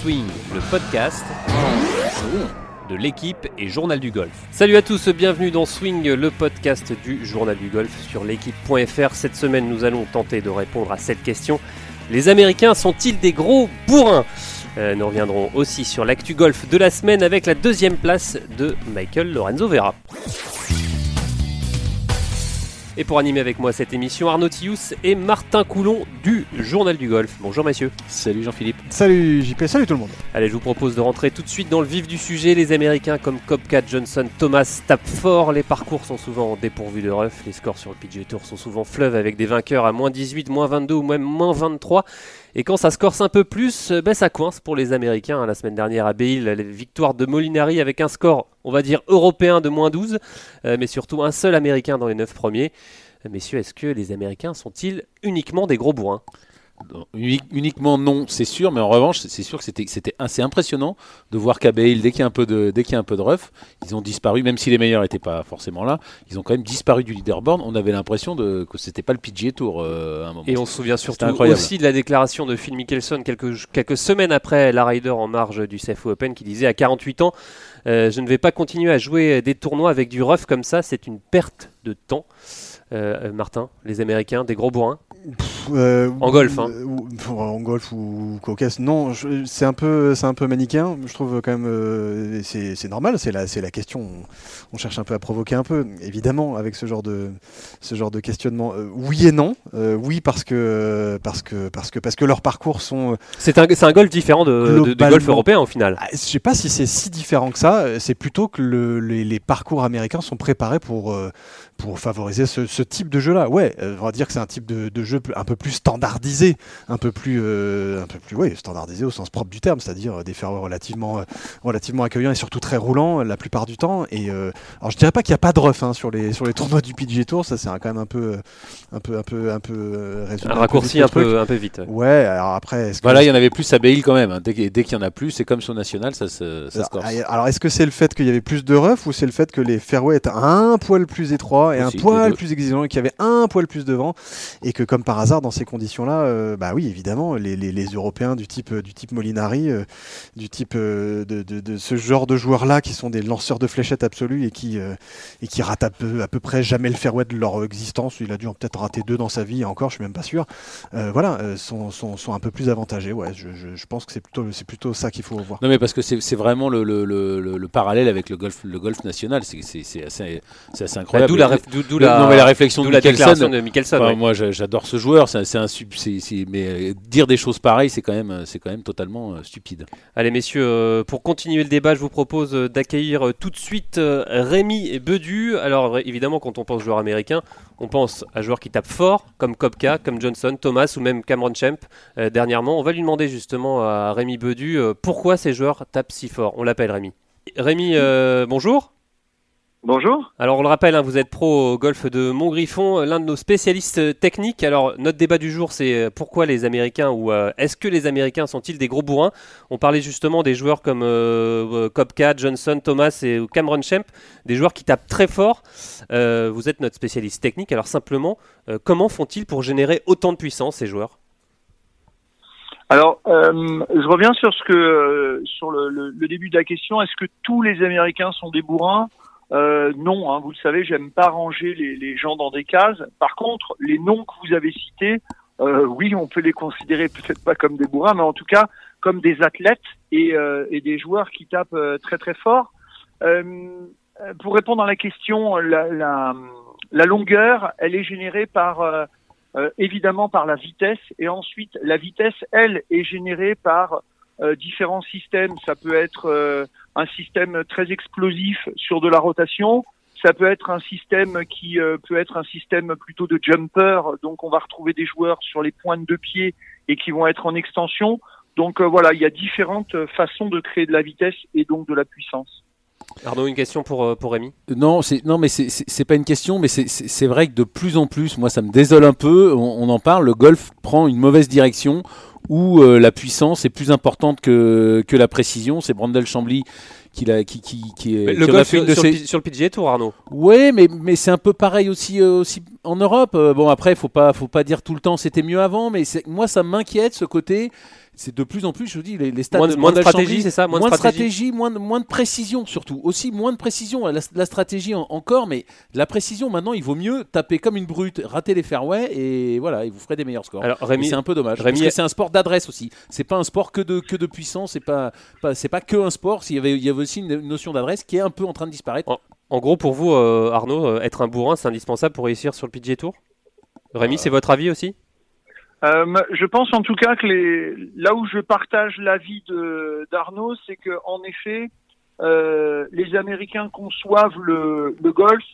Swing, le podcast de l'équipe et Journal du Golf. Salut à tous, bienvenue dans Swing, le podcast du Journal du Golf sur l'équipe.fr. Cette semaine, nous allons tenter de répondre à cette question. Les Américains sont-ils des gros bourrins? Euh, Nous reviendrons aussi sur l'actu golf de la semaine avec la deuxième place de Michael Lorenzo Vera. Et pour animer avec moi cette émission, Arnaud Tius et Martin Coulon du Journal du Golf. Bonjour messieurs. Salut Jean-Philippe. Salut JP, salut tout le monde. Allez, je vous propose de rentrer tout de suite dans le vif du sujet. Les Américains comme Kopka, Johnson, Thomas tapent fort. Les parcours sont souvent dépourvus de rough. Les scores sur le PGA Tour sont souvent fleuves avec des vainqueurs à moins 18, moins 22 ou même moins 23. Et quand ça se un peu plus, euh, ben ça coince pour les Américains. hein. La semaine dernière à Bale, la victoire de Molinari avec un score, on va dire, européen de moins 12, euh, mais surtout un seul Américain dans les 9 premiers. Euh, Messieurs, est-ce que les Américains sont-ils uniquement des gros bourrins? Uniquement non, c'est sûr, mais en revanche, c'est sûr que c'était assez impressionnant de voir qu'à Bale, dès qu'il y a un peu de dès qu'il y a un peu de rough, ils ont disparu, même si les meilleurs n'étaient pas forcément là, ils ont quand même disparu du leaderboard. On avait l'impression de que c'était pas le PGA Tour euh, à un moment. Et on se souvient surtout incroyable. aussi de la déclaration de Phil Mickelson quelques, quelques semaines après la Ryder en marge du CFO Open qui disait à 48 ans euh, Je ne vais pas continuer à jouer des tournois avec du rough comme ça, c'est une perte de temps. Euh, euh, Martin, les Américains, des gros bourrins? Euh, En golf, hein. en golf ou cocasse, non, c'est un peu, c'est un peu manichéen. Je trouve quand même, euh, c'est normal. C'est la, c'est la question. On, on cherche un peu à provoquer un peu, évidemment, avec ce genre de, ce genre de questionnement. Euh, oui et non. Euh, oui parce que, parce que, parce que, parce que leurs parcours sont. C'est un, c'est un golf différent de, de- du golf européen au final. Ah, Je sais pas si c'est si différent que ça. C'est plutôt que le- les, les parcours américains sont préparés pour, pour favoriser ce, ce type de jeu-là. Ouais, euh, on va dire que c'est un type de, de jeu un peu plus standardisé, un peu plus, euh, un peu plus, ouais, standardisé au sens propre du terme, c'est-à-dire des fairways relativement, euh, relativement accueillants et surtout très roulants la plupart du temps. Et euh, alors je dirais pas qu'il n'y a pas de rough hein, sur les sur les tournois du PGA Tour, ça c'est quand même un peu, un peu, un peu, un peu euh, résumé Un peu raccourci vite un truc. peu, un peu vite. Ouais, alors après, Voilà, il y en avait plus à Bale quand même. hein. Dès, qu'il- dès qu'il y en a plus, c'est comme sur National, ça se, ça se corse. Alors, alors, est-ce que c'est le fait qu'il y avait plus de rough ou c'est le fait que les fairways étaient un poil plus étroits et Aussi, un poil plus qu'il y avait un poil plus de vent et que comme par hasard dans ces conditions-là, euh, bah oui évidemment les, les- les Européens du type du type Molinari, euh, du type euh, de, de- de ce genre de joueurs-là qui sont des lanceurs de fléchettes absolus et qui euh, et qui ratent à peu, à peu près jamais le fairway de leur existence. Il a dû en peut-être rater deux dans sa vie et encore, je suis même pas sûr. Euh, voilà, euh, sont, sont, sont un peu plus avantagés. Ouais, je, je- je pense que c'est plutôt c'est plutôt ça qu'il faut voir. Non mais parce que c'est c'est vraiment le, le, le, le- le parallèle avec le golf, le golf national, c'est c'est- c'est assez, c'est assez Bah, incroyable. D'où la, d'où- la- non, mais la réflexion de la de. Enfin. Moi, j'adore ce joueur. C'est un, sub- mais euh, dire des choses pareilles, c'est quand même, c'est quand même totalement euh, stupide. Allez messieurs, euh, pour continuer le débat, je vous propose euh, d'accueillir euh, tout de suite euh, Rémi Bedu. Alors évidemment, quand on pense joueur américain, on pense à joueurs qui tapent fort, comme Kopka, comme Johnson, Thomas ou même Cameron Champ. euh, dernièrement, on va lui demander justement à Rémi Bedu euh, pourquoi ces joueurs tapent si fort? On l'appelle Rémi. Rémi, euh, bonjour. Bonjour. Alors on le rappelle, hein, vous êtes pro au golf de Montgriffon, euh, l'un de nos spécialistes techniques. Alors notre débat du jour, c'est euh, pourquoi les Américains ou euh, est-ce que les Américains sont-ils des gros bourrins? On parlait justement des joueurs comme euh, Kopka, Johnson, Thomas et Cameron Champ, des joueurs qui tapent très fort. Euh, vous êtes notre spécialiste technique. Alors simplement, comment font-ils pour générer autant de puissance ces joueurs? Alors, euh, je reviens sur ce que euh, sur le, le- le début de la question. Est-ce que tous les Américains sont des bourrins? Euh, Non, hein, vous le savez, j'aime pas ranger les, gens dans des cases. Par contre, les noms que vous avez cités, euh, oui, on peut les considérer peut-être pas comme des bourrins, mais en tout cas comme des athlètes et, euh, et des joueurs qui tapent euh, très très fort. Euh, pour répondre à la question, la, la, la longueur, elle est générée par euh, évidemment par la vitesse et ensuite la vitesse elle est générée par euh, différents systèmes ça peut être euh, un système très explosif sur de la rotation. Ça peut être un système qui euh, peut être un système plutôt de jumper. Donc on va retrouver des joueurs sur les pointes de pied et qui vont être en extension. Donc euh, voilà il y a différentes façons de créer de la vitesse et donc de la puissance. Arnaud, une question pour, pour Rémi? Non, c'est non, mais c'est- pas une question, mais c'est- vrai que de plus en plus, moi, ça me désole un peu. On, on en parle. Le golf prend une mauvaise direction où euh, la puissance est plus importante que, que la précision. C'est Brandel Chambly qui, l'a- qui, qui, qui, est- le golf sur, sur ses- le, P- sur le PGA Tour, Arnaud. Ouais, mais, mais c'est un peu pareil aussi, euh, aussi en Europe. Euh, bon, après, faut pas, faut pas dire tout le temps c'était mieux avant, mais moi, ça m'inquiète ce côté. C'est de plus en plus, je vous dis, les, les stades Moins de, moins de stratégie, c'est ça moins, Moins, de stratégie. stratégie, moins de, moins de précision surtout. Aussi moins de précision. La, la stratégie en- encore, mais la précision maintenant, il vaut mieux taper comme une brute, rater les fairways et voilà, et vous ferez des meilleurs scores. Alors Rémi, c'est un peu dommage. Rémi- parce que c'est un sport d'adresse aussi. C'est pas un sport que de que de puissance. C'est pas, pas c'est pas que un sport. Il y avait il y avait aussi une, notion d'adresse qui est un peu en train de disparaître. en gros pour vous, euh, Arnaud, euh, être un bourrin, c'est indispensable pour réussir sur le PGA Tour? Rémi, c'est votre avis aussi? Euh, je pense en tout cas que les, là où je partage l'avis d'Arnaud, c'est que en effet, euh, les Américains conçoivent le, le golf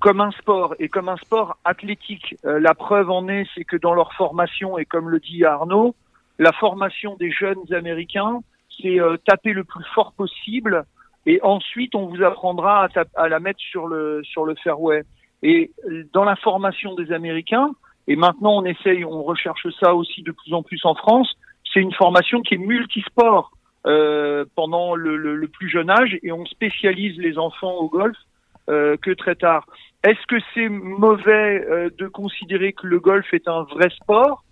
comme un sport et comme un sport athlétique. Euh, la preuve en est, c'est que dans leur formation, et comme le dit Arnaud, la formation des jeunes Américains, c'est euh, taper le plus fort possible et ensuite on vous apprendra à, à la mettre sur le, sur le fairway. Et dans la formation des Américains, et maintenant on essaye, on recherche ça aussi de plus en plus en France, c'est une formation qui est multisport euh, pendant le, le- le plus jeune âge et on spécialise les enfants au golf euh, que très tard. Est-ce que c'est mauvais euh, de considérer que le golf est un vrai sport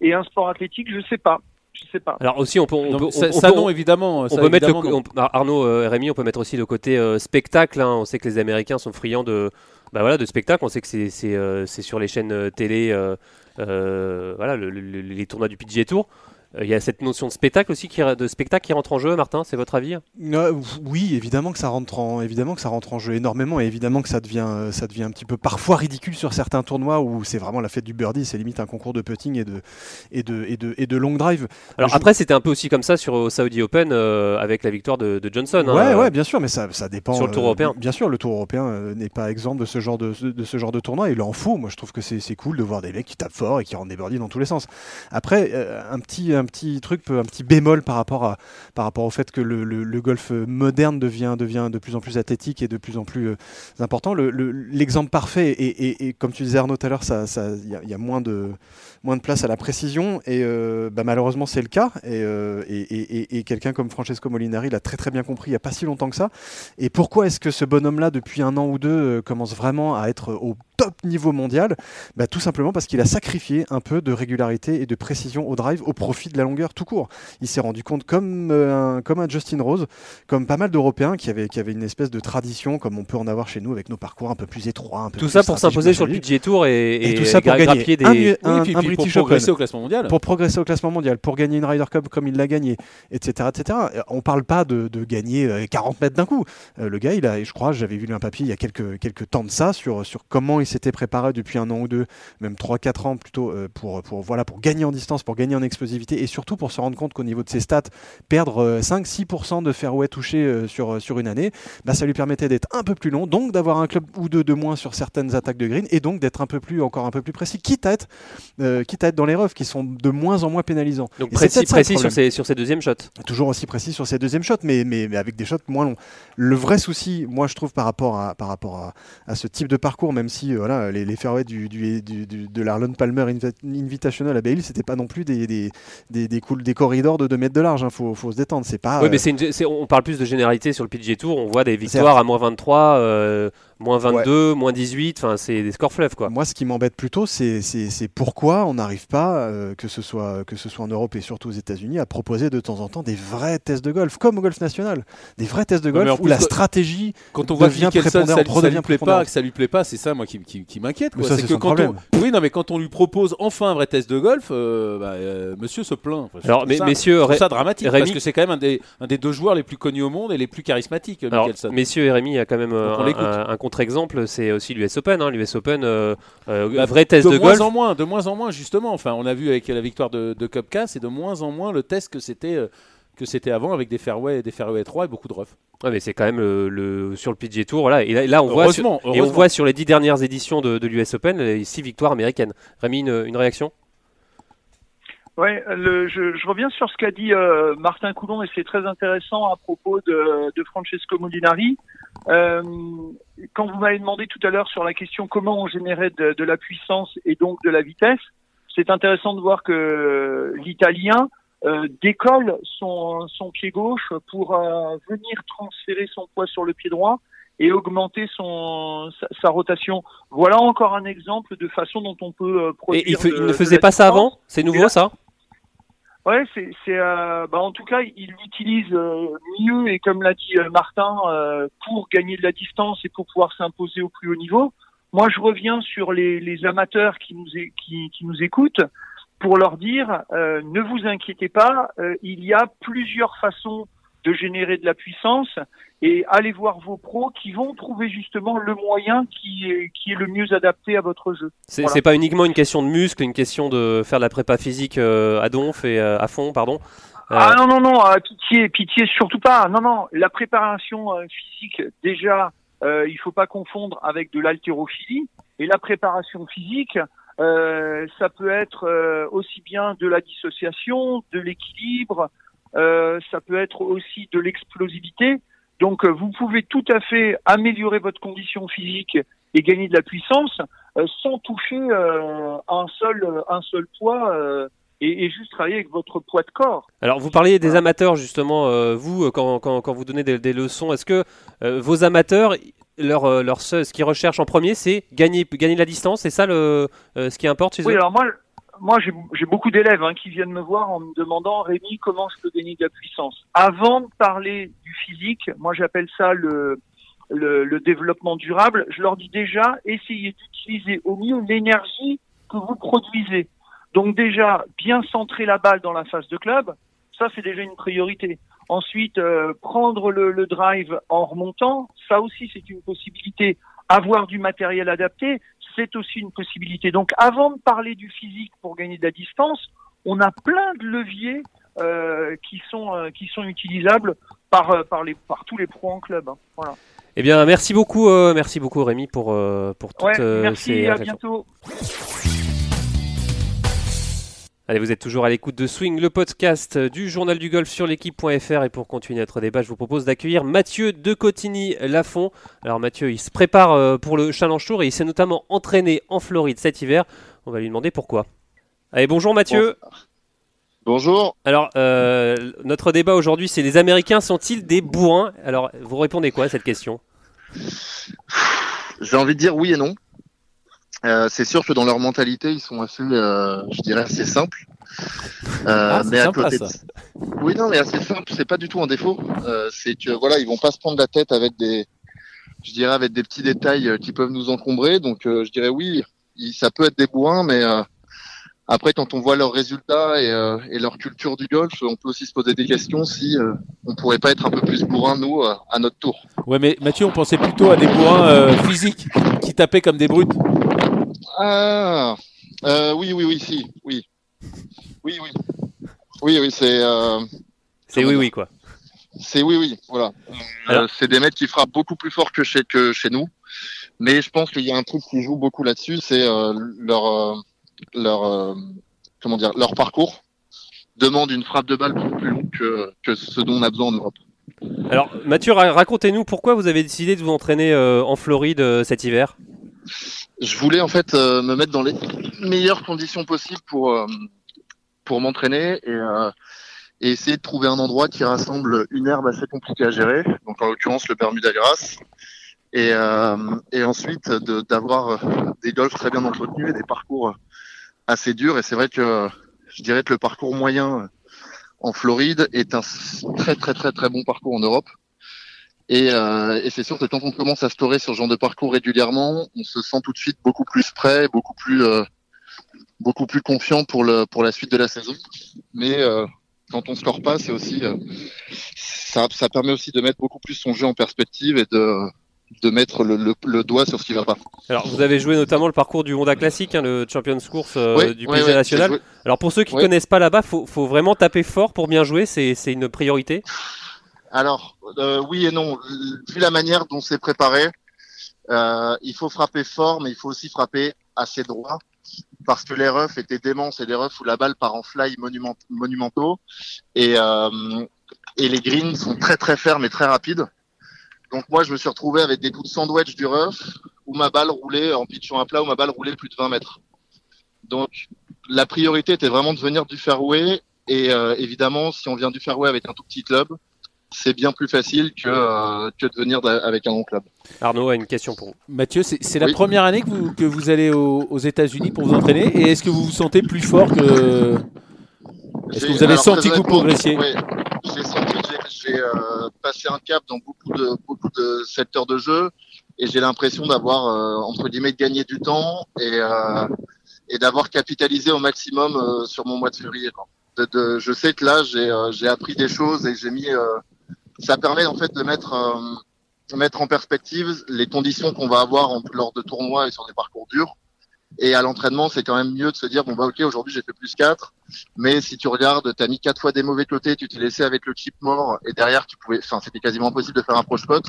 et un sport athlétique? Je sais pas. Je sais pas. Alors aussi, on peut, on Non, peut, ça, on- ça, on peut- non, évidemment. On ça, peut mettre le, on- Arnaud euh, Rémi, on peut mettre aussi le côté euh, spectacle. hein. On sait que les Américains sont friands de, bah voilà, de spectacle. On sait que c'est c'est, euh, c'est sur les chaînes euh, télé, euh, voilà, le- le- les tournois du PGA Tour. Euh, Il y a cette notion de spectacle aussi, qui, de spectacle qui rentre en jeu. Martin, c'est votre avis? Euh, oui, évidemment que ça rentre en, évidemment que ça rentre en jeu énormément et évidemment que ça devient, euh, ça devient un petit peu parfois ridicule sur certains tournois où c'est vraiment la fête du birdie, c'est limite un concours de putting et de et de et de, et de long drive. Alors Je- après, c'était un peu aussi comme ça sur au Saudi Open euh, avec la victoire de, de Johnson. hein. Ouais, ouais, bien sûr, mais ça, ça dépend. Sur le Tour euh, européen. Bien sûr, le Tour européen euh, n'est pas exempt de ce genre de, de ce genre de tournoi. Il en faut. Moi, je trouve que c'est cool de voir des mecs qui tapent fort et qui rendent des birdies dans tous les sens. Après, un petit un petit truc, un petit bémol par rapport à par rapport au fait que le, golf moderne devient devient de plus en plus athlétique et de plus en plus euh, important. Le- le- L'exemple parfait et, et- comme tu disais Arnaud tout à l'heure, ça ça il y, a- il y a moins de moins de place à la précision et euh, bah, malheureusement c'est le cas et, euh, et- et quelqu'un comme Francesco Molinari l'a très très bien compris il n'y a pas si longtemps que ça et pourquoi est-ce que ce bonhomme-là, depuis un an ou deux, euh, commence vraiment à être au top niveau mondial? Bah, Tout simplement parce qu'il a sacrifié un peu de régularité et de précision au drive au profit de la longueur tout court. Il s'est rendu compte, comme, euh, un, comme un Justin Rose, comme pas mal d'Européens qui avaient, qui avaient une espèce de tradition, comme on peut en avoir chez nous, avec nos parcours un peu plus étroits. Un peu Tout plus ça pour s'imposer sur le PGA Tour et, Et tout ça pour gagner des. un, Oui, un- puis, un puis British pour Open progresser au classement mondial. pour progresser au classement mondial, pour gagner une Ryder Cup comme il l'a gagné, etc., etc. On parle pas de, de gagner euh, 40 mètres d'un coup. Euh, le gars, il a, je crois, j'avais vu un papier il y a quelques, quelques temps de ça sur, sur comment il s'était préparé depuis un an ou deux, même 3-4 ans plutôt, euh, pour, pour, voilà, pour gagner en distance, pour gagner en explosivité et surtout pour se rendre compte qu'au niveau de ses stats, perdre euh, 5-6% de fairway touché euh, sur, sur une année, bah, ça lui permettait d'être un peu plus long, donc d'avoir un club ou deux de moins sur certaines attaques de green et donc d'être un peu plus, encore un peu plus précis, quitte à être, euh, quitte à être dans les roughs qui sont de moins en moins pénalisants. Donc Et précis, précis sur ses, sur ses deuxièmes shots. Toujours aussi précis sur ses deuxièmes shots, mais, mais, mais avec des shots moins longs. Le vrai souci, moi je trouve par rapport à, par rapport à, à ce type de parcours, même si euh, voilà, les, les fairways du, du, du- du- de l'Arlon Palmer Invi- Invitational à Hill, c'était pas non plus des, des, des, des, cool- des corridors de 2 mètres de large, il faut, faut se détendre. C'est pas, oui, euh, mais une- c'est- on parle plus de généralité sur le PGA Tour. On voit des victoires à moins 23, euh, moins 22, moins 18. Enfin, c'est des scores fleuves, quoi. Moi, ce qui m'embête plutôt, c'est c'est- c'est pourquoi on n'arrive pas, euh, que, ce soit, que ce soit en Europe et surtout aux États-Unis, à proposer de temps en temps des vrais tests de golf, comme au golf national. Des vrais tests de golf où plus, la stratégie. Quand on voit que devient Mickelson, ça, ça lui plaît pas, que ça lui plaît pas, c'est ça moi qui, qui, qui m'inquiète. Mais quoi. ça, C'est c'est que quand problème. on, oui, non, mais quand on lui propose enfin un vrai test de golf, euh, bah, euh, Monsieur se plaint. Enfin, Alors, trouve mais, ça, messieurs, je Ré- ça dramatique Rémi- parce que c'est quand même un des, un des deux joueurs les plus connus au monde et les plus charismatiques, alors, messieurs et Rémi, il y a quand même un contre-exemple, c'est aussi l'US Open. Hein. L'US Open, euh, euh, Bah, vrai test de, de, moins golf. en moins, de moins en moins justement. Enfin, on a vu avec la victoire de, de Kopka, c'est de moins en moins le test que c'était euh, que c'était avant avec des fairways, des fairways étroits et beaucoup de rough. Ouais, mais c'est quand même le, le- sur le PGA Tour. Voilà. Et là, là, on voit sur, Heureusement, et on voit sur les dix dernières éditions de, de l'US Open les six victoires américaines. Rémi, une, une réaction? Ouais, le, je, je reviens sur ce qu'a dit euh, Martin Coulon et c'est très intéressant à propos de, de Francesco Molinari. Euh, quand vous m'avez demandé tout à l'heure sur la question comment on générait de, de la puissance et donc de la vitesse, c'est intéressant de voir que l'Italien euh, décolle son, son pied gauche pour euh, venir transférer son poids sur le pied droit et augmenter son sa, sa rotation. Voilà encore un exemple de façon dont on peut euh, produire. Et il, fe- de- il ne faisait pas ça avant? C'est nouveau là- ça? Ouais, c'est, c'est euh, bah en tout cas, il l'utilise euh, mieux et comme l'a dit euh, Martin, euh, pour gagner de la distance et pour pouvoir s'imposer au plus haut niveau. Moi, je reviens sur les, les amateurs qui nous qui, qui nous écoutent pour leur dire euh, ne vous inquiétez pas, il y a plusieurs façons de générer de la puissance et allez voir vos pros qui vont trouver justement le moyen qui est qui est le mieux adapté à votre jeu. C'est Voilà. pas uniquement une question de muscle, une question de faire de la prépa physique euh, à donf et euh, à fond, pardon. Euh, Ah non, non, non, euh, pitié, pitié, surtout pas. Non, non, la préparation euh, physique, déjà, euh, il faut pas confondre avec de l'haltérophilie. Et la préparation physique, euh, ça peut être euh, aussi bien de la dissociation, de l'équilibre, euh, ça peut être aussi de l'explosivité. Donc, euh, vous pouvez tout à fait améliorer votre condition physique et gagner de la puissance euh, sans toucher euh, un seul un seul poids euh, et, juste travailler avec votre poids de corps. Alors, vous parliez des amateurs, justement, euh, vous, euh, quand, quand, quand vous donnez des, des leçons, est-ce que euh, vos amateurs, leur, euh, leur ce qu'ils recherchent en premier, c'est gagner, gagner de la distance C'est ça le, euh, ce qui importe chez Oui, eux alors moi, moi j'ai beaucoup d'élèves hein, qui viennent me voir en me demandant Rémi comment peux gagner de la puissance? Avant de parler du physique, moi j'appelle ça le, le le développement durable. Je leur dis déjà essayez d'utiliser au mieux l'énergie que vous produisez. Donc déjà bien centrer la balle dans la phase de club, ça c'est déjà une priorité. Ensuite, euh, prendre le, le drive en remontant, ça aussi c'est une possibilité. Avoir du matériel adapté, c'est aussi une possibilité. Donc avant de parler du physique pour gagner de la distance, on a plein de leviers euh, qui sont euh, qui sont utilisables par euh, par les par tous les pros en club. hein. Voilà. Eh bien, merci beaucoup, euh, merci beaucoup Rémi pour, pour toutes Ouais, merci, ces à bientôt. Allez, vous êtes toujours à l'écoute de Swing, le podcast du journal du golf sur l'équipe.fr. Et pour continuer notre débat, je vous propose d'accueillir Mathieu de Cotigny-Lafont. Alors, Mathieu, il se prépare euh, pour le Challenge Tour et il s'est notamment entraîné en Floride cet hiver. On va lui demander pourquoi. Allez, bonjour Mathieu. Bonjour. Alors, euh, notre débat aujourd'hui, c'est les Américains sont-ils des bourrins? Alors, vous répondez quoi à cette question? J'ai envie de dire oui et non. Euh, c'est sûr que dans leur mentalité, ils sont assez, euh, je dirais, assez simples. Euh, Ah, c'est mais à sympa, côté ça. de... Oui, non, mais assez simple, c'est pas du tout un défaut. C'est que voilà, ils vont pas se prendre la tête avec des, je dirais, avec des petits détails qui peuvent nous encombrer. Donc, je dirais oui, ça peut être des bourrins, mais après, quand on voit leurs résultats et, et leur culture du golf, on peut aussi se poser des questions si on pourrait pas être un peu plus bourrin nous à notre tour. Ouais, mais Mathieu, on pensait plutôt à des bourrins physiques qui tapaient comme des brutes. Ah, euh, oui, oui, oui, si, oui, oui, oui, oui, oui, c'est, euh, C'est oui, oui, quoi. c'est oui, oui, voilà. Euh, c'est des mecs qui frappent beaucoup plus fort que chez que chez nous, mais je pense qu'il y a un truc qui joue beaucoup là-dessus, c'est leur leur comment dire leur parcours demande une frappe de balle beaucoup plus longue que que ce dont on a besoin en Europe. Alors, Mathieu, ra- racontez-nous pourquoi vous avez décidé de vous entraîner en Floride cet hiver? Je voulais en fait euh, me mettre dans les meilleures conditions possibles pour euh, pour m'entraîner et, euh, et essayer de trouver un endroit qui rassemble une herbe assez compliquée à gérer, donc en l'occurrence le Bermuda Grass, et, ensuite d'avoir des golfs très bien entretenus et des parcours assez durs. Et c'est vrai que je dirais que le parcours moyen en Floride est un très très très très bon parcours en Europe. Et, euh, et c'est sûr que quand on commence à scorer sur ce genre de parcours régulièrement, on se sent tout de suite beaucoup plus prêt, beaucoup plus euh, beaucoup plus confiant pour le pour la suite de la saison. Mais euh, quand on score pas, c'est aussi ça, ça permet aussi de mettre beaucoup plus son jeu en perspective et de de mettre le, le, le doigt sur ce qui va pas. Alors, vous avez joué notamment le parcours du Honda Classic, hein, le Champions Course euh, du ouais, PGA ouais, national. Alors, pour ceux qui ne connaissent pas là-bas, faut, faut vraiment taper fort pour bien jouer, c'est une priorité. Alors, euh, oui et non. Vu la manière dont c'est préparé, euh, il faut frapper fort, mais il faut aussi frapper assez droit. Parce que les roughs étaient déments, c'est des roughs où la balle part en fly monument- monumentaux. Et, euh, et les greens sont très très fermes et très rapides. Donc moi, je me suis retrouvé avec des coups de sandwich du rough, où ma balle roulait en pitchant à plat, où ma balle roulait plus de 20 mètres. Donc, la priorité était vraiment de venir du fairway. Et euh, évidemment, si on vient du fairway avec un tout petit club, c'est bien plus facile que, euh, que de venir avec un long club. Arnaud a une question pour vous. Mathieu, c'est la Oui. première année que vous, que vous allez aux, aux États-Unis pour vous entraîner et est-ce que vous vous sentez plus fort que. Est-ce que vous avez alors, senti que vous progressiez? ouais, J'ai senti que j'ai- euh, passé un cap dans beaucoup de, beaucoup de secteurs de jeu et j'ai l'impression d'avoir, euh, entre guillemets, gagné du temps et, euh, et d'avoir capitalisé au maximum euh, sur mon mois de février. quoi. De, de- je sais que là, j'ai euh, j'ai appris des choses et j'ai mis. Ça permet en fait de mettre, euh, mettre en perspective les conditions qu'on va avoir en- lors de tournois et sur des parcours durs. Et à l'entraînement, c'est quand même mieux de se dire bon bah ok aujourd'hui j'ai fait plus 4 mais si tu regardes, t'as mis quatre fois des mauvais côtés, tu t'es laissé avec le chip mort et derrière tu pouvais, enfin c'était quasiment impossible de faire un approche pot.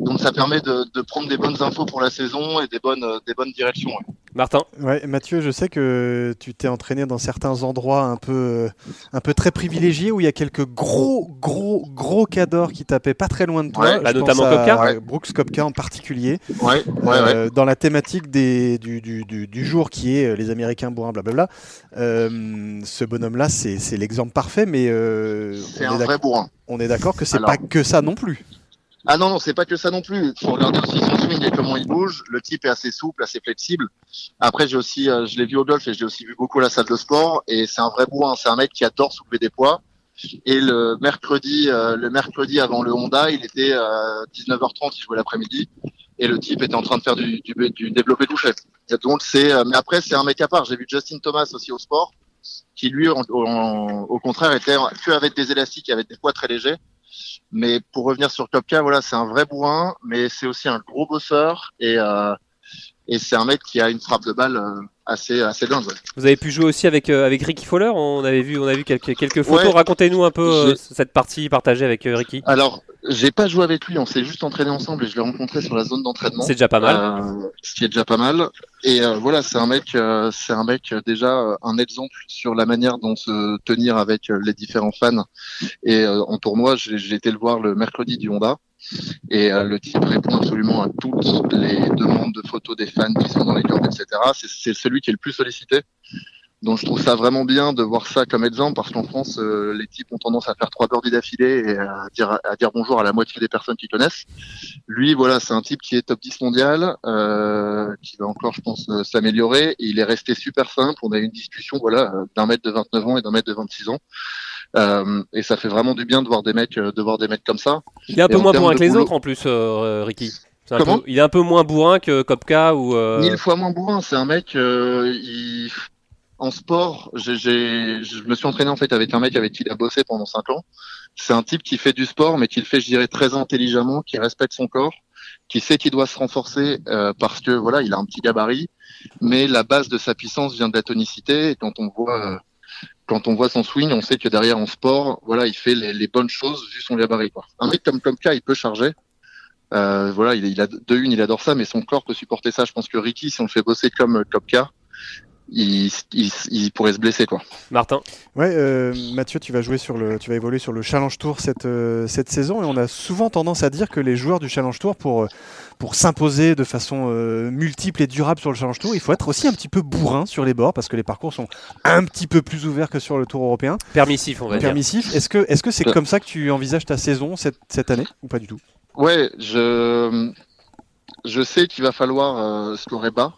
Donc ça permet de, de prendre des bonnes infos pour la saison et des bonnes, euh, des bonnes directions. Martin, Ouais, Mathieu, je sais que tu t'es entraîné dans certains endroits un peu, euh, un peu très privilégiés où il y a quelques gros, gros, gros cadors qui tapaient pas très loin de toi. Ouais, Je bah, pense notamment à Kopka. Brooks Kopka en particulier. Ouais, ouais, ouais. Euh, Dans la thématique des, du, du, du, du jour qui est euh, les Américains bourrins, blablabla. Euh, ce bonhomme-là, c'est c'est l'exemple parfait, mais euh, C'est on, un est d'ac- vrai bourrin. on est d'accord que c'est pas que ça non plus. Ah non, non, c'est pas que ça non plus. Faut regarder aussi son swing et comment il bouge. Le type est assez souple, assez flexible. Après, j'ai aussi, euh, je l'ai vu au golf et j'ai aussi vu beaucoup la salle de sport. Et c'est un vrai bourrin. C'est un mec qui adore soulever des poids. Et le mercredi, euh, le mercredi avant le Honda, il était euh, 19h30, il jouait l'après-midi. Et le type était en train de faire du, du, du développé Donc c'est, euh, mais après c'est un mec à part. J'ai vu Justin Thomas aussi au sport, qui lui, au contraire, était que avec des élastiques, avec des poids très légers. Mais pour revenir sur Kopka, voilà, c'est un vrai bourrin, mais c'est aussi un gros bosseur. Et euh, et c'est un mec qui a une frappe de balle euh, assez assez dingue. ouais. vous avez pu jouer aussi avec, euh, avec Ricky Fowler On avait vu, on a vu quelques, quelques photos. Ouais. Racontez-nous un peu euh, cette partie partagée avec euh, Ricky. Alors, j'ai pas joué avec lui, on s'est juste entraîné ensemble et je l'ai rencontré sur la zone d'entraînement. C'est déjà pas mal. Euh, ce qui est déjà pas mal. Et euh, voilà, c'est un mec, euh, c'est un mec déjà un exemple sur la manière dont se tenir avec les différents fans. Et euh, en tournoi, j'ai j'ai été le voir le mercredi du Honda. Et euh, le type répond absolument à toutes les demandes de photos des fans qui sont dans les cordes, etc. C'est- celui qui est le plus sollicité. Donc je trouve ça vraiment bien de voir ça comme exemple parce qu'en France, euh, les types ont tendance à faire trois birdies d'affilée et à dire, à dire bonjour à la moitié des personnes qu'ils connaissent. Lui, voilà, c'est un type qui est top 10 mondial, euh, qui va encore, je pense, euh, s'améliorer. Il est resté super simple. On a eu une discussion, voilà, euh, d'un mètre de 29 ans et d'un mètre de 26 ans. Euh, et ça fait vraiment du bien de voir des mecs, euh, de voir des mecs comme ça. Il est un peu moins bourrin que les boulot- autres en plus, euh, Ricky. Peu- il est un peu moins bourrin que Kopka ou. Mille fois moins bourrin. C'est un mec, euh, il... en sport, j'ai, j'ai- je me suis entraîné en fait avec un mec avec qui il a bossé pendant cinq ans. C'est un type qui fait du sport, mais qui le fait, je dirais, très intelligemment, qui respecte son corps, qui sait qu'il doit se renforcer euh, parce que voilà, il a un petit gabarit, mais la base de sa puissance vient de la tonicité. Et quand on voit, euh, quand on voit son swing, on sait que derrière en sport, voilà, il fait les, bonnes choses vu son gabarit. Quoi. Un mec comme Kopka, il peut charger. Euh, voilà, il, a de une, il adore ça, mais son corps peut supporter ça. Je pense que Ricky, si on le fait bosser comme euh, Kopka, il, il, il pourrait se blesser quoi. Martin. Ouais, euh, Mathieu, tu vas jouer sur le, tu vas évoluer sur le Challenge Tour cette euh, cette saison et on a souvent tendance à dire que les joueurs du Challenge Tour pour euh, pour s'imposer de façon euh, multiple et durable sur le Challenge Tour, il faut être aussi un petit peu bourrin sur les bords parce que les parcours sont un petit peu plus ouverts que sur le Tour européen, Permissif, on va dire. permissif. Est-ce que est-ce que c'est Ouais. comme ça que tu envisages ta saison cette cette année ou pas du tout? Ouais, je je sais qu'il va falloir euh, scorer bas.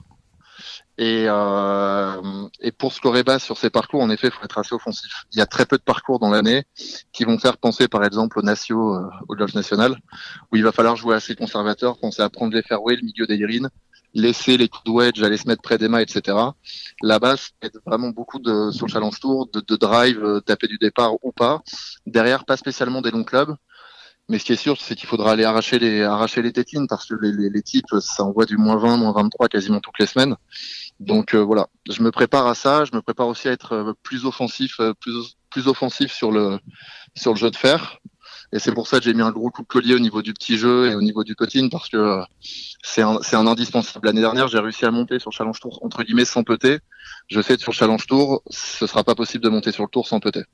Et, euh, et pour scorer bas sur ces parcours, en effet, il faut être assez offensif. Il y a très peu de parcours dans l'année qui vont faire penser, par exemple, au Natio, euh, au golf national, où il va falloir jouer assez conservateur, penser à prendre les fairways, le milieu des greens, laisser les coups de wedge, aller se mettre près des mâts, etc. Là-bas, c'est vraiment beaucoup de, sur le challenge tour, de, de drive, euh, taper du départ ou pas. Derrière, pas spécialement des longs clubs. Mais ce qui est sûr, c'est qu'il faudra aller arracher les, arracher les tétines parce que les, les, les types, ça envoie du moins 20, moins 23 quasiment toutes les semaines. Donc euh, voilà, je me prépare à ça. Je me prépare aussi à être euh, plus offensif, euh, plus, plus offensif sur le, sur le jeu de fer. Et c'est pour ça que j'ai mis un gros coup de collier au niveau du petit jeu et au niveau du coaching parce que euh, c'est un, un indispensable. L'année dernière, j'ai réussi à monter sur le Challenge Tour entre guillemets sans peter. Je sais que sur le Challenge Tour, ce sera pas possible de monter sur le tour sans peter.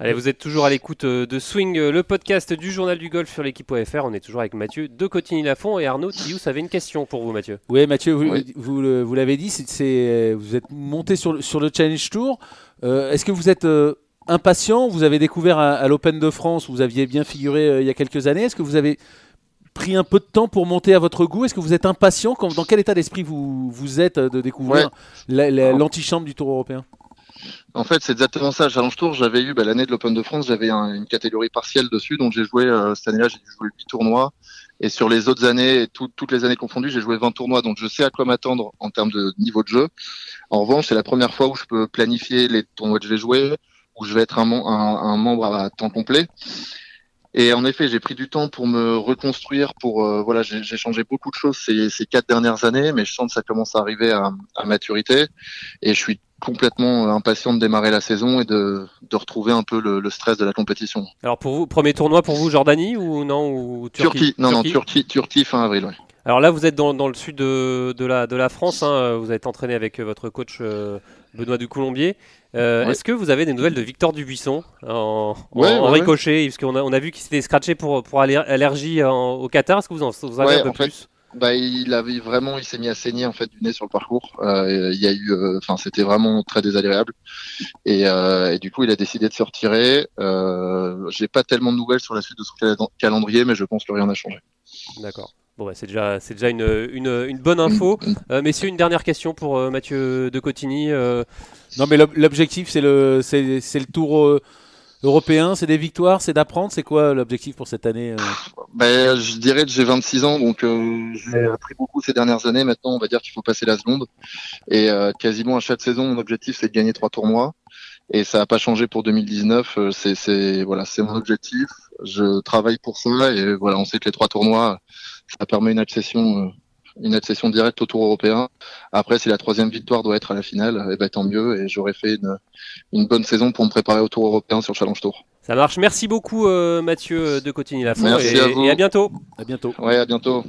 Allez, vous êtes toujours à l'écoute euh, de Swing, euh, le podcast du journal du golf sur l'équipe.fr. On est toujours avec Mathieu de Cotigny-Lafont et Arnaud Tius avait une question pour vous, Mathieu. Oui, Mathieu, vous, Oui. vous l'avez dit, c'est- c'est- vous êtes monté sur, le- sur le Challenge Tour. Euh, Est-ce que vous êtes euh, impatient? Vous avez découvert à, à l'Open de France, vous aviez bien figuré euh, il y a quelques années. Est-ce que vous avez pris un peu de temps pour monter à votre goût? Est-ce que vous êtes impatient? Quand- Dans quel état d'esprit vous, vous êtes euh, de découvrir la- la- l'antichambre du Tour européen? En fait, c'est exactement ça. Challenge Tour, j'avais eu bah, l'année de l'Open de France, j'avais un- une catégorie partielle dessus, donc j'ai joué euh, cette année-là, j'ai jouer 8 tournois. Et sur les autres années, toutes les années confondues, j'ai joué 20 tournois, donc je sais à quoi m'attendre en termes de niveau de jeu. En revanche, c'est la première fois où je peux planifier les tournois que je vais jouer, où je vais être un, un- un membre à temps complet. Et en effet, j'ai pris du temps pour me reconstruire. Pour euh, voilà, j'ai j'ai changé beaucoup de choses ces, ces quatre dernières années, mais je sens que ça commence à arriver à, à maturité. Et je suis complètement impatient de démarrer la saison et de, de retrouver un peu le, le stress de la compétition. Alors pour vous, premier tournoi pour vous, Jordanie ou non ou Turquie, Turquie, non, non, Turquie, Turquie fin avril. Ouais. Alors là, vous êtes dans, dans le sud de, de la, de la France. hein, Vous êtes entraîné avec votre coach euh, Benoît Ducoulombier. Euh, Ouais. Est-ce que vous avez des nouvelles de Victor Dubuisson en, Ouais, en ricochet? Parce qu'on a, on a vu qu'il s'était scratché pour, pour aller- allergie en- au Qatar. Est-ce que vous en vous savez un peu en fait, plus? Bah, il avait vraiment, il s'est mis à saigner en fait du nez sur le parcours. Euh, il y a eu, euh, enfin, c'était vraiment très désagréable. Et, euh, et du coup, il a décidé de se retirer. Euh, J'ai pas tellement de nouvelles sur la suite de son calen- calendrier, mais je pense que rien n'a changé. D'accord. Bon, bah, c'est déjà, c'est déjà une, une, une bonne info. Euh, messieurs, une dernière question pour euh, Mathieu de Cotigny. Euh, Non, mais l'ob- l'objectif, c'est le, c'est c'est le Tour euh, européen, c'est des victoires, c'est d'apprendre. C'est quoi l'objectif pour cette année Ben, je dirais que j'ai 26 ans, donc euh, j'ai appris beaucoup ces dernières années. Maintenant, on va dire qu'il faut passer la seconde. Et euh, quasiment à chaque saison, mon objectif, c'est de gagner trois tournois. Et ça n'a pas changé pour 2019. Euh, C'est, c'est, voilà, c'est mon objectif. Je travaille pour ça. Et voilà, on sait que les trois tournois, ça permet une accession, euh, une accession directe au Tour européen. Après, si la troisième victoire doit être à la finale, eh ben tant mieux. Et j'aurais fait une, une bonne saison pour me préparer au Tour européen sur le Challenge Tour. ça marche. Merci beaucoup, euh, Mathieu de Cotigny-Lafont. Merci et, à vous. et à bientôt. À bientôt. Ouais, à bientôt.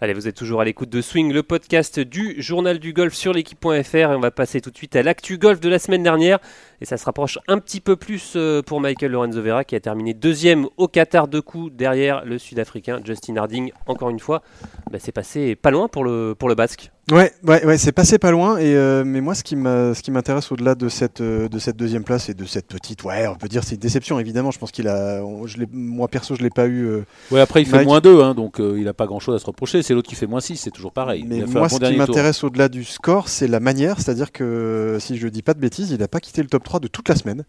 Allez, vous êtes toujours à l'écoute de Swing, le podcast du journal du golf sur l'équipe.fr et on va passer tout de suite à l'actu golf de la semaine dernière et ça se rapproche un petit peu plus euh, pour Michael Lorenzo Vera qui a terminé deuxième au Qatar deux coups derrière le Sud-Africain Justin Harding. Encore une fois, bah, c'est passé pas loin pour le, pour le Basque. Ouais, ouais, ouais c'est passé pas loin. Et euh, mais moi, ce qui m'intéresse au-delà de cette, euh, de cette deuxième place et de cette petite, ouais, on peut dire c'est une déception évidemment. Je pense qu'il a, on- je l'ai- moi perso, je l'ai pas eu. euh, Ouais, après, il fait moins 2, hein, donc euh, il a pas grand chose à se reprocher. C'est l'autre qui fait moins 6, c'est toujours pareil. mais moi, ce qui m'intéresse au-delà du score, c'est la manière. C'est-à-dire que si je dis pas de bêtises, il a pas quitté le top 3 de toute la semaine,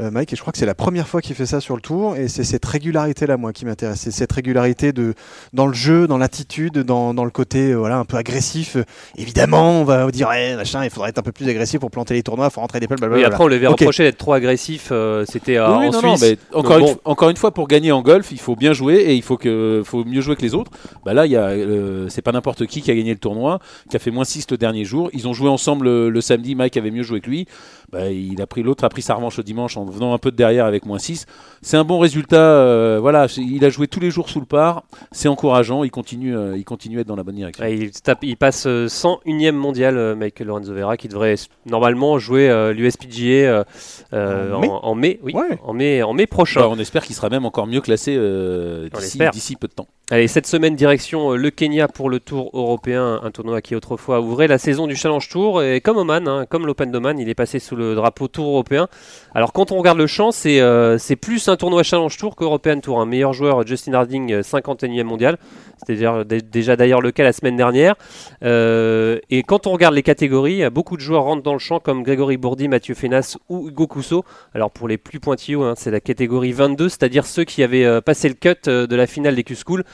euh, Mike. Et je crois que c'est la première fois qu'il fait ça sur le tour. Et c'est cette régularité-là, moi, qui m'intéresse. C'est cette régularité de dans le jeu, dans l'attitude, dans, dans le côté, euh, voilà, un peu agressif. Euh, évidemment, on va dire, machin, il faudrait être un peu plus agressif pour planter les tournois, faut rentrer des pelles, Oui, après, on lui avait Ok. reproché d'être trop agressif. euh, C'était euh, Oui, oui, en non, Suisse. non, mais encore, Donc une, bon. encore une fois, pour gagner en golf, il faut bien jouer et il faut, que, faut mieux jouer que les autres. Bah là, il y a, euh, c'est pas n'importe qui qui a gagné le tournoi, qui a fait moins 6 le dernier jour. Ils ont joué ensemble le, le samedi, Mike avait mieux joué que lui. Bah, il a pris l'autre a pris sa revanche le dimanche en venant un peu de derrière avec moins 6. C'est un bon résultat. euh, voilà, il a joué tous les jours sous le par. C'est encourageant. Il continue, euh, il continue à être dans la bonne direction. Ouais, il, tape- il passe euh, 101e mondial, euh, Michael Lorenzo Vera, qui devrait normalement jouer euh, l'USPGA euh, euh, En en, mai en mai, oui, Ouais. en mai, en mai prochain. Bah, on espère qu'il sera même encore mieux classé euh, d'ici peu de temps. Allez, cette semaine, direction euh, le Kenya pour le Tour européen, un tournoi qui autrefois ouvrait la saison du Challenge Tour. Et comme Oman, hein, comme l'Open d'Oman, il est passé sous le drapeau Tour européen. Alors quand on regarde le champ, c'est euh, plus un tournoi Challenge Tour qu'European Tour. Un meilleur joueur, Justin Harding, euh, 51e mondial. C'était déjà, dé- déjà d'ailleurs le cas la semaine dernière. Euh, et quand on regarde les catégories, beaucoup de joueurs rentrent dans le champ comme Grégory Bourdi, Mathieu Fenas ou Hugo Cousseau. Alors pour les plus pointilleux, hein, c'est la catégorie 22, c'est-à-dire ceux qui avaient passé le cut de la finale des Q-School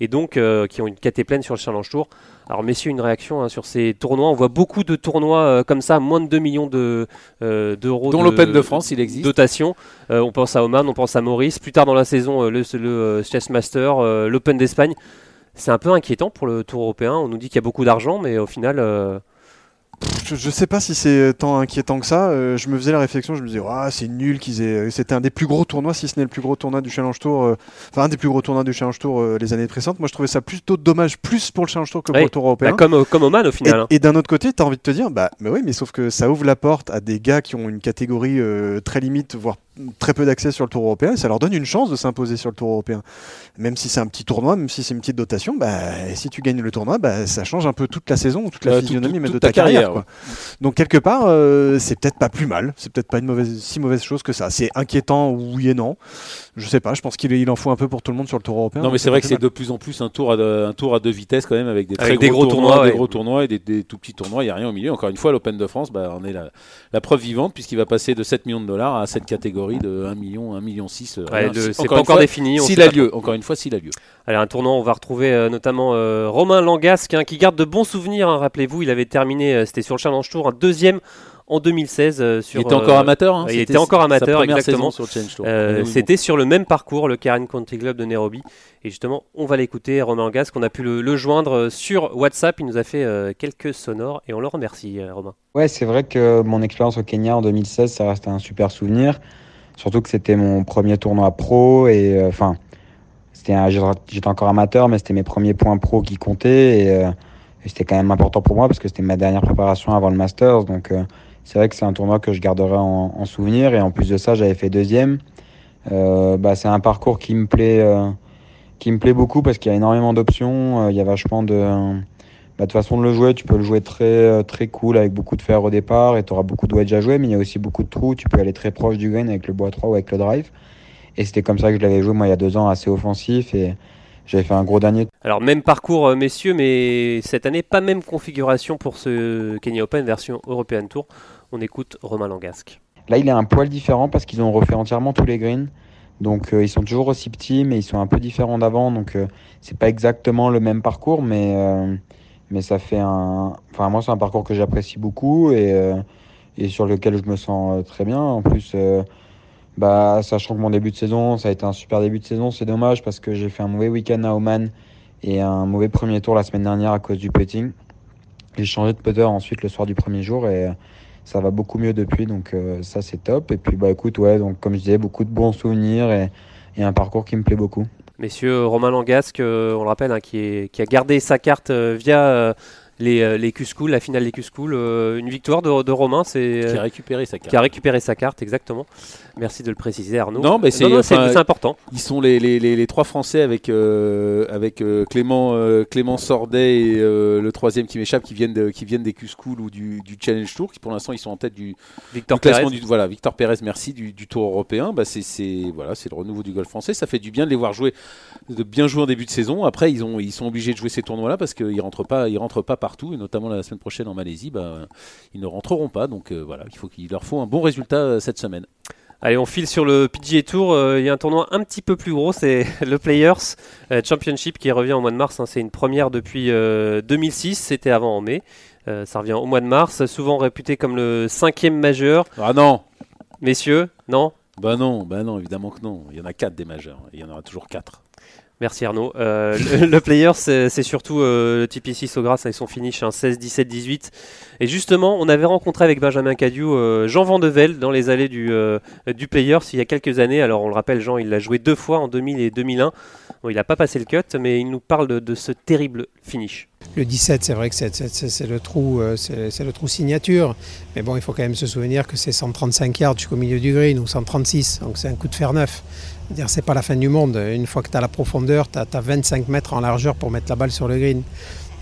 et donc qui ont une caté pleine sur le Challenge Tour. Alors messieurs, une réaction hein, sur ces tournois. On voit beaucoup de tournois euh, comme ça, moins de 2 millions de, euh, d'euros Dont de l'Open de France, il existe. dotation. Euh, on pense à Oman, on pense à Maurice. Plus tard dans la saison, le, le Chess Master, l'Open d'Espagne. C'est un peu inquiétant pour le Tour européen. On nous dit qu'il y a beaucoup d'argent, mais au final, je, je sais pas si c'est tant inquiétant que ça. Euh, je me faisais la réflexion, je me disais, ah, c'est nul qu'ils aient. C'était un des plus gros tournois, si ce n'est le plus gros tournoi du Challenge Tour. euh, Enfin, un des plus gros tournois du Challenge Tour euh, les années précédentes. Moi, je trouvais ça plutôt dommage, plus pour le Challenge Tour que pour le Tour européen. Bah, comme, comme Oman au Et, final. hein. et d'un autre côté, tu as envie de te dire, bah, mais oui, mais sauf que ça ouvre la porte à des gars qui ont une catégorie euh, très limite, voire très peu d'accès sur le Tour européen, et ça leur donne une chance de s'imposer sur le Tour européen. Même si c'est un petit tournoi, même si c'est une petite dotation, bah, si tu gagnes le tournoi, bah, ça change un peu toute la saison, toute la physionomie tout- même de ta, ta carrière. carrière, quoi. Donc quelque part, euh, c'est peut-être pas plus mal, c'est peut-être pas une mauvaise, si mauvaise chose que ça. C'est inquiétant, oui et non. Je sais pas, je pense qu'il il en faut un peu pour tout le monde sur le Tour européen. Non, mais c'est vrai que c'est de plus en plus un tour à deux, un tour à deux vitesses quand même avec des Avec très des gros, gros tournois, tournois, des gros tournois et des, des tout petits tournois. Il n'y a rien au milieu. Encore une fois, l'Open de France, bah, on est la, la preuve vivante puisqu'il va passer de 7 millions de dollars à cette catégorie de 1 million, 1 million 6. euh, Ouais, c'est encore pas une encore fois, défini. S'il a pas lieu, encore une fois, s'il a lieu. Allez, un tournant, on va retrouver euh, notamment euh, Romain Langasque, hein, qui garde de bons souvenirs. hein, Rappelez-vous, il avait terminé, euh, c'était sur le Challenge Tour, un deuxième en 2016. euh, sur, il était encore euh, amateur. hein, il était encore amateur, exactement. sur. Euh, C'était sur le même parcours, le Karen Country Club de Nairobi. Et justement, on va l'écouter, Romain Langasque. On a pu le, le joindre euh, sur WhatsApp. Il nous a fait euh, quelques sonores et on le remercie, euh, Romain. Ouais, c'est vrai que mon expérience au Kenya en 2016, ça reste un super souvenir. Surtout que c'était mon premier tournoi pro et euh, enfin, c'était un- j'étais encore amateur, mais c'était mes premiers points pro qui comptaient et, euh, et c'était quand même important pour moi parce que c'était ma dernière préparation avant le Masters. Donc euh, c'est vrai que c'est un tournoi que je garderai en, en souvenir et en plus de ça, j'avais fait deuxième. Euh, bah, c'est un parcours qui me plaît, euh, qui me plaît beaucoup parce qu'il y a énormément d'options. Euh, il y a vachement de bah, de façon de le jouer, tu peux le jouer très, euh, très cool avec beaucoup de fer au départ et tu auras beaucoup de wedge à jouer, mais il y a aussi beaucoup de trous. Tu peux aller très proche du green avec le bois 3 ou avec le drive. Et c'était comme ça que je l'avais joué moi il y a deux ans, assez offensif et j'avais fait un gros dernier. Alors, même parcours, euh, messieurs, mais cette année, pas même configuration pour ce Kenya Open version European Tour. On écoute Romain Langasque. Là, il est un poil différent parce qu'ils ont refait entièrement tous les greens. Donc euh, ils sont toujours aussi petits, mais ils sont un peu différents d'avant. Donc euh, c'est pas exactement le même parcours, mais, euh, mais ça fait un. Enfin, moi, c'est un parcours que j'apprécie beaucoup et, et sur lequel je me sens très bien. En plus, bah, sachant que mon début de saison, ça a été un super début de saison, c'est dommage parce que j'ai fait un mauvais week-end à Oman et un mauvais premier tour la semaine dernière à cause du putting. J'ai changé de putter ensuite le soir du premier jour et euh, ça va beaucoup mieux depuis, donc euh, ça c'est top. Et puis bah écoute, ouais, donc comme je disais, beaucoup de bons souvenirs et, et un parcours qui me plaît beaucoup. Messieurs, Romain Langasque, euh, on le rappelle, hein, qui, est- qui a gardé sa carte euh, via euh, les, euh, les Q-School, la finale des Q-School. euh, une victoire de, de Romain, c'est Qui a récupéré sa carte. qui a récupéré sa carte, exactement. Merci de le préciser, Arnaud. Non, mais c'est- enfin, important. Ils sont les, les, les, les trois Français avec, euh, avec euh, Clément, euh, Clément Sordet et le troisième qui m'échappe qui viennent, de, qui viennent des Q-School ou du, du Challenge Tour, qui pour l'instant ils sont en tête du, Victor du classement Pérez. du voilà Victor Pérez merci du, du Tour européen. Bah c'est voilà le renouveau du golf français. Ça fait du bien de les voir jouer, de bien jouer en début de saison. Après ils ont ils sont obligés de jouer ces tournois là parce qu'ils rentrent pas ils rentrent pas partout et notamment la semaine prochaine en Malaisie bah ils ne rentreront pas donc voilà il faut qu'il leur faut un bon résultat cette semaine. Allez, on file sur le PGA Tour. Euh, Il y a un tournoi un petit peu plus gros, c'est le Players euh, Championship qui revient au mois de mars. hein. C'est une première depuis euh, 2006, c'était avant en mai. Euh, ça revient au mois de mars, souvent réputé comme le cinquième majeur. Ah non Messieurs, non? Bah non bah non évidemment que non il y en a quatre des majeurs il y en aura toujours quatre. Merci Arnaud. Euh, le, Players, c'est surtout euh, le TPC Sogras avec son finish hein, 16, 17, 18. Et justement, on avait rencontré avec Benjamin Cadieu euh, Jean Vandevel dans les allées du, euh, du Players il y a quelques années. Alors on le rappelle, Jean, il l'a joué deux fois en 2000 et 2001. Bon, il n'a pas passé le cut, mais il nous parle de, ce terrible finish. Le 17, c'est vrai que c'est- le trou, c'est le trou signature. Mais bon, il faut quand même se souvenir que c'est 135 yards jusqu'au milieu du green ou 136, donc c'est un coup de fer neuf. C'est pas la fin du monde. Une fois que tu as la profondeur, tu as, 25 mètres en largeur pour mettre la balle sur le green.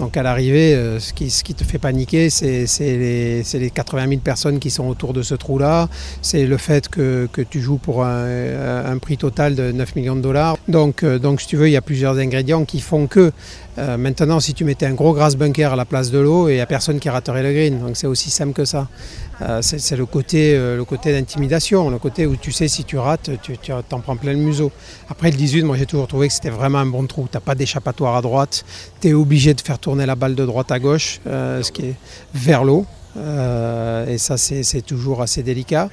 Donc à l'arrivée, euh, ce, qui, te fait paniquer, c'est les, c'est les 80 000 personnes qui sont autour de ce trou-là. C'est le fait que, que tu joues pour un, un prix total de 9 millions de dollars. Donc, euh, donc si tu veux, il y a plusieurs ingrédients qui font que euh, maintenant, si tu mettais un gros grass bunker à la place de l'eau, il n'y a personne qui raterait le green. Donc c'est aussi simple que ça. Euh, c'est le côté, euh, le côté d'intimidation, le côté où tu sais si tu rates, tu t'en prends plein le museau. Après le 18, moi j'ai toujours trouvé que c'était vraiment un bon trou. Tu n'as pas d'échappatoire à droite. Tu es obligé de faire tourner la balle de droite à gauche, euh, ce qui est vers l'eau. Euh, et ça, c'est toujours assez délicat.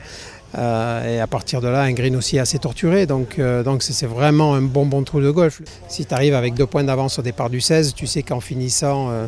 Euh, et à partir de là, un green aussi assez torturé. Donc, euh, donc c'est vraiment un bon bon trou de golf. Si tu arrives avec deux points d'avance au départ du 16, tu sais qu'en finissant, euh,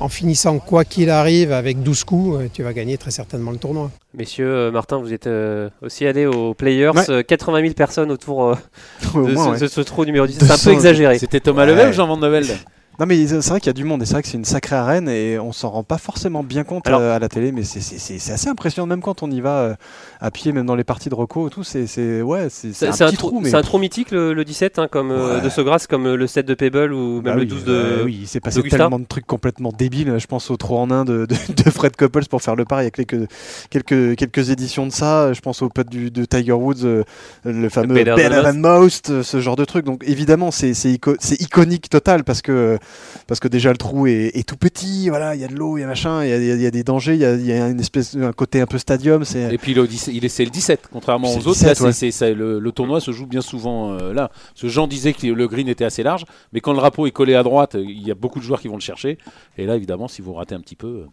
en finissant quoi qu'il arrive avec 12 coups, euh, tu vas gagner très certainement le tournoi. Messieurs, euh, Martin, vous êtes euh, aussi allé aux Players, Ouais. euh, 80 000 personnes autour euh, Au de, moins, ce, ouais. de ce trou numéro 10. C'est un 200, peu exagéré. C'était Thomas Ouais. Level ou Jean Van de Velde Non mais c'est vrai qu'il y a du monde et c'est vrai que c'est une sacrée arène et on s'en rend pas forcément bien compte Alors- euh, à la télé mais c'est- assez impressionnant même quand on y va euh, à pied même dans les parties de reco et tout c'est c'est- ouais c'est un un, petit trou, mais c'est un trou mythique le, le 17, hein, comme euh, Ouais. de Sogras, comme euh, le 7 de Pebble ou Bah même oui, le 12 de. euh, oui, il s'est passé tellement de trucs complètement débiles. Je pense au trou en un de, de, de Fred Couples pour faire le par. Il y a quelques, quelques, quelques éditions de ça. Je pense au putt du, de Tiger Woods, le fameux Better Than Most, ce genre de truc. Donc évidemment, c'est c'est ico- c'est iconique total parce que, parce que déjà le trou est, est tout petit. Voilà, il y a de l'eau, il y a machin, il y a, y y des dangers, il y a, il y a une espèce, un côté un peu stadium. C'est Et puis le 17 il est, c'est le 17, contrairement aux autres. 17, là, c'est- ouais. c'est- ça, le, le tournoi se joue bien souvent euh, là. Ce Jean disait que le green était assez large, mais quand le drapeau est collé à droite, euh, il y a beaucoup de joueurs qui vont le chercher. Et là, évidemment, si vous ratez un petit peu.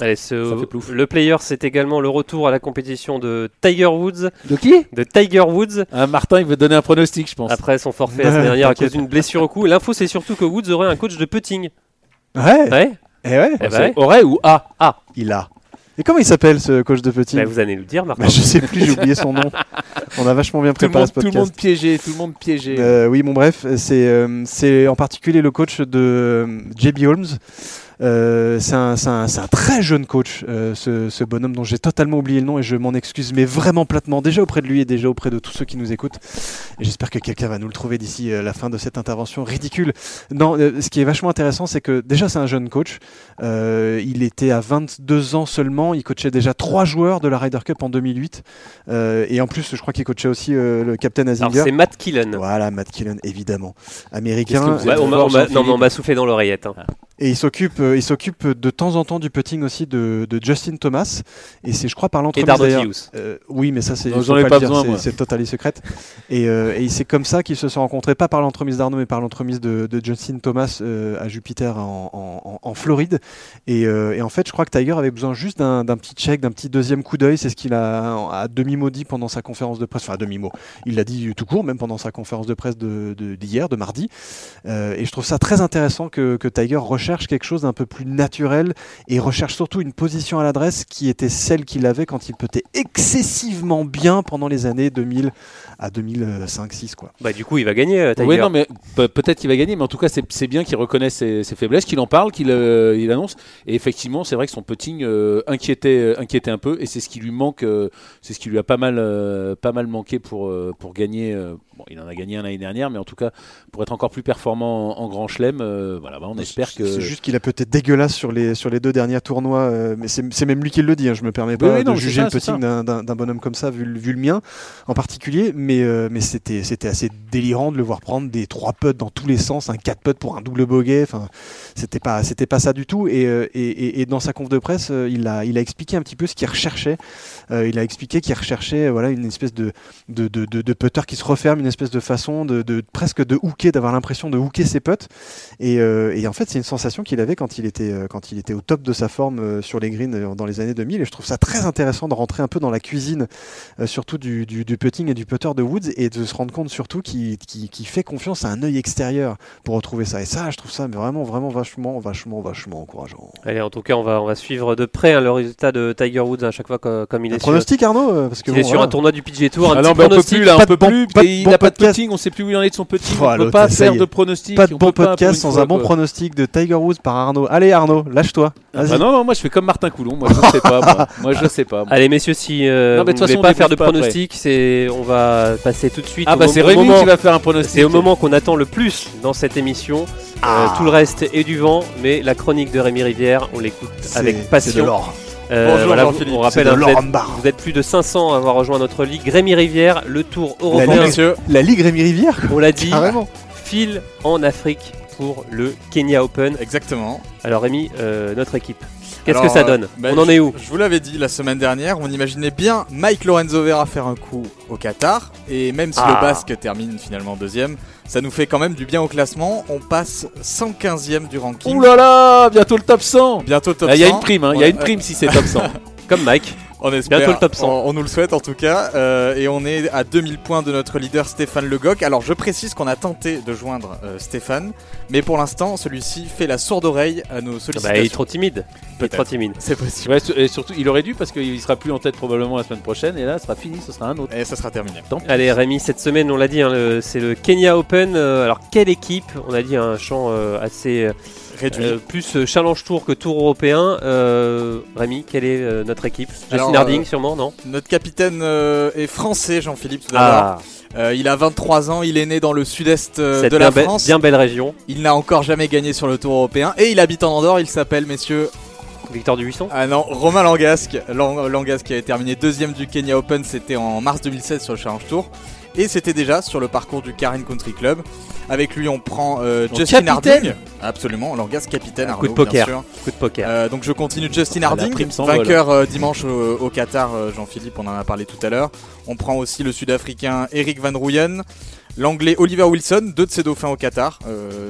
Allez, ce- Ça fait plouf. le player, c'est également le retour à la compétition de Tiger Woods. De qui? De Tiger Woods. Ah, Martin, il veut donner un pronostic, je pense. Après son forfait la semaine dernière à cause d'une blessure au cou. L'info, c'est surtout que Woods aurait un coach de putting. ouais. Ouais, Eh ouais, eh C'est ouais. Aurait ou A Ah, il a. Et comment il s'appelle ce coach de petit bah, vous allez nous le dire, Martin. Bah, Je sais plus, j'ai oublié son nom. On a vachement bien tout le, préparé monde, ce tout le podcast. monde piégé, tout le monde piégé. Euh, oui, bon bref, c'est euh, c'est en particulier le coach de euh, JB Holmes. Euh, c'est un, très jeune coach, euh, ce, ce bonhomme dont j'ai totalement oublié le nom et je m'en excuse, mais vraiment platement, déjà auprès de lui et déjà auprès de tous ceux qui nous écoutent. Et j'espère que quelqu'un va nous le trouver d'ici euh, la fin de cette intervention ridicule. Non, ce qui est vachement intéressant, c'est que déjà c'est un jeune coach. Il était à 22 ans seulement. Il coachait déjà trois joueurs de la Ryder Cup en 2008. Euh, et en plus, je crois qu'il coachait aussi le capitaine Azinger. c'est Matt Killen. Voilà, Matt Killen, évidemment. Américain. Ouais, on m'a- on soufflé dans l'oreillette. hein. Et il s'occupe, euh, il s'occupe de temps en temps du putting aussi de, de Justin Thomas. Et c'est, je crois, par l'entremise. Euh, oui, mais ça, c'est. J'en ai pas besoin, c'est- totalement secrète. Et, euh, et c'est comme ça qu'ils se sont rencontrés, pas par l'entremise d'Arnaud, mais par l'entremise de, de Justin Thomas euh, à Jupiter en, en- en- en Floride. Et, euh, et en fait, je crois que Tiger avait besoin juste d'un, petit check, d'un petit deuxième coup d'œil. C'est ce qu'il a à demi-mot dit pendant sa conférence de presse. Enfin, à demi-mot. Il l'a dit tout court, même pendant sa conférence de presse de, de- d'hier, de mardi. Euh, et je trouve ça très intéressant que, que Tiger recherche quelque chose d'un peu plus naturel et recherche surtout une position à l'adresse qui était celle qu'il avait quand il peutait excessivement bien pendant les années 2000 à 2005-6 quoi. Bah, du coup, il va gagner, euh, Tiger. Oui, non, mais pe- peut-être qu'il va gagner, mais en tout cas, c'est bien qu'il reconnaisse ses, ses faiblesses, qu'il en parle, qu'il euh, il annonce. Et effectivement, c'est vrai que son putting euh, inquiétait, euh, inquiétait un peu, et c'est ce qui lui manque, euh, c'est ce qui lui a pas mal, euh, pas mal manqué pour, euh, pour gagner. Bon, il en a gagné un l'année dernière, mais en tout cas, pour être encore plus performant en, en Grand Chelem, euh, voilà, bah, on espère que. C'est juste qu'il a peut-être dégueulasse sur les, sur les deux derniers tournois, euh, mais c'est même lui qui le dit, hein, je me permets pas oui, de non, juger ça, le putting d'un- bonhomme comme ça, vu, le- vu le mien en particulier, mais, euh, mais c'était assez délirant de le voir prendre des trois putts dans tous les sens, un 4 putts pour un double bogey, enfin, c'était pas, pas ça du tout, et, et, et- et dans sa conf de presse, il a, il a expliqué un petit peu ce qu'il recherchait, il a expliqué qu'il recherchait voilà, une espèce de, de, de, de- de putter qui se referme, une espèce de façon de, de presque de hooker, d'avoir l'impression de hooker ses putts, et, euh, et en fait, c'est une sensation qu'il avait quand il était, euh, quand il était au top de sa forme euh, sur les greens dans les années 2000. Et je trouve ça très intéressant de rentrer un peu dans la cuisine, euh, surtout du, du, du putting et du putter de Woods, et de se rendre compte surtout qu'il fait confiance à un œil extérieur pour retrouver ça. Et ça, je trouve ça vraiment, vraiment vachement, vachement, vachement encourageant. Allez, en tout cas, on va, on va suivre de près hein, le résultat de Tiger Woods à chaque fois comme il Un est sur, pronostic, Arnaud euh, Parce que il est bon, sur voilà. un tournoi du PGA Tour. Un Ah petit non, mais on peut pronostic. plus là, on Pas de peut plus. bon n'a pas de putting, on sait plus où il en est de son putting. Oh, on peut l'autre, pas faire de pronostic. Pas de on bon peut podcast sans un bon pronostic de Tiger Woods par Arnaud. Allez Arnaud, lâche-toi. Vas-y. Ah non, non, moi je fais comme Martin Coulon, moi je sais pas. Moi, Moi, je sais pas. moi. Allez, messieurs, si euh, Non, mais vous de toute voulez façon, on pas faire de pronostic, c'est, on va passer tout de suite. Ah au bah c'est Rémi moment- qui va faire un pronostic. C'est au moment qu'on attend le plus dans cette émission. Euh, Ah. tout le reste est du vent, mais la chronique de Rémi Rivière, on l'écoute avec C'est de passion. Euh, Bonjour, voilà, vous- Jean-Philippe, on C'est rappelle, hein, vous, êtes, vous êtes plus de 500 à avoir rejoint notre ligue. Rémi Rivière, le tour La européen, Ligue, Monsieur, la Ligue Rémi Rivière on l'a dit, Carrément. file en Afrique pour le Kenya Open. exactement. Alors Rémi, euh, notre équipe, qu'est-ce que ça euh, donne bah, On en est où Je vous l'avais dit la semaine dernière, on imaginait bien Mike Lorenzo Vera faire un coup au Qatar. Et même si Ah. le Basque termine finalement deuxième, ça nous fait quand même du bien au classement. On passe 115e du ranking. Ouh là là, bientôt le top 100. Bientôt top Ah, Il y a 100. une prime, hein, il y a une prime si c'est top 100. Comme Mike. On espère. Bientôt le top 100. On, on nous le souhaite en tout cas. Euh, et on est à 2000 points de notre leader Stéphane Le Goc. Alors je précise qu'on a tenté de joindre euh, Stéphane, mais pour l'instant celui-ci fait la sourde oreille à nos Bah, sollicitations. il est trop timide. Il est Peut-être. trop timide. C'est possible. Ouais, et surtout, il aurait dû parce qu'il sera plus en tête probablement la semaine prochaine. Et là, ce sera fini, ce sera un autre. Et ça sera terminé. Tant pis. Allez Rémi, cette semaine on l'a dit, hein, c'est le Kenya Open. Euh, alors quelle équipe? On a dit un champ euh, assez Réduit. euh, plus euh, challenge tour que tour européen. Euh, Rémi, quelle est euh, notre équipe? Justin Harding euh, sûrement, non? Notre capitaine euh, est français, Jean-Philippe tout d'abord. Ah, Euh, il a 23 ans, il est né dans le sud-est euh, de la bien, be- France. bien belle région. Il n'a encore jamais gagné sur le tour européen et il habite en Andorre. Il s'appelle, messieurs, Victor Dubuisson? Ah non, Romain Langasque. Lang- Langasque qui avait terminé deuxième du Kenya Open, c'était en mars 2016 sur le Challenge Tour. Et c'était déjà sur le parcours du Karen Country Club. Avec lui, on prend euh, Justin. Harding. Absolument, Langasque capitaine. Un Arnaud, coup de poker. bien sûr. Coup de poker. Euh, donc je continue Justin Harding, vainqueur euh, dimanche au, au Qatar, Jean-Philippe, on en a parlé tout à l'heure. On prend aussi le Sud-Africain Eric Van Rooyen, l'Anglais Oliver Wilson, deux de ses dauphins au Qatar,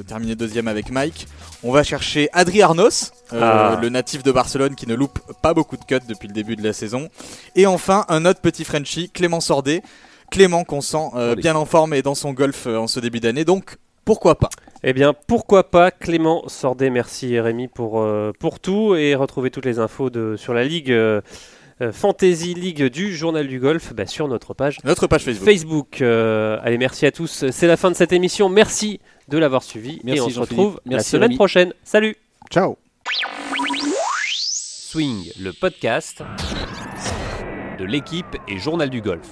terminé deuxième avec Mike. On va chercher Adri Arnos, Ah. le natif de Barcelone qui ne loupe pas beaucoup de cuts depuis le début de la saison. Et enfin un autre petit Frenchie, Clément Sordet. Clément qu'on sent euh, bien en forme et dans son golf euh, en ce début d'année, donc pourquoi pas Eh bien, pourquoi pas Clément Sordet, merci Rémi pour, euh, pour tout et retrouvez toutes les infos de, sur la Ligue Fantasy League du Journal du Golf bah, sur notre page Notre page Facebook. Facebook. Euh, allez, merci à tous. C'est la fin de cette émission. Merci de l'avoir suivi Merci, et on se retrouve la Merci, semaine Rémi. prochaine. Salut Ciao Swing, le podcast de l'équipe et Journal du Golf.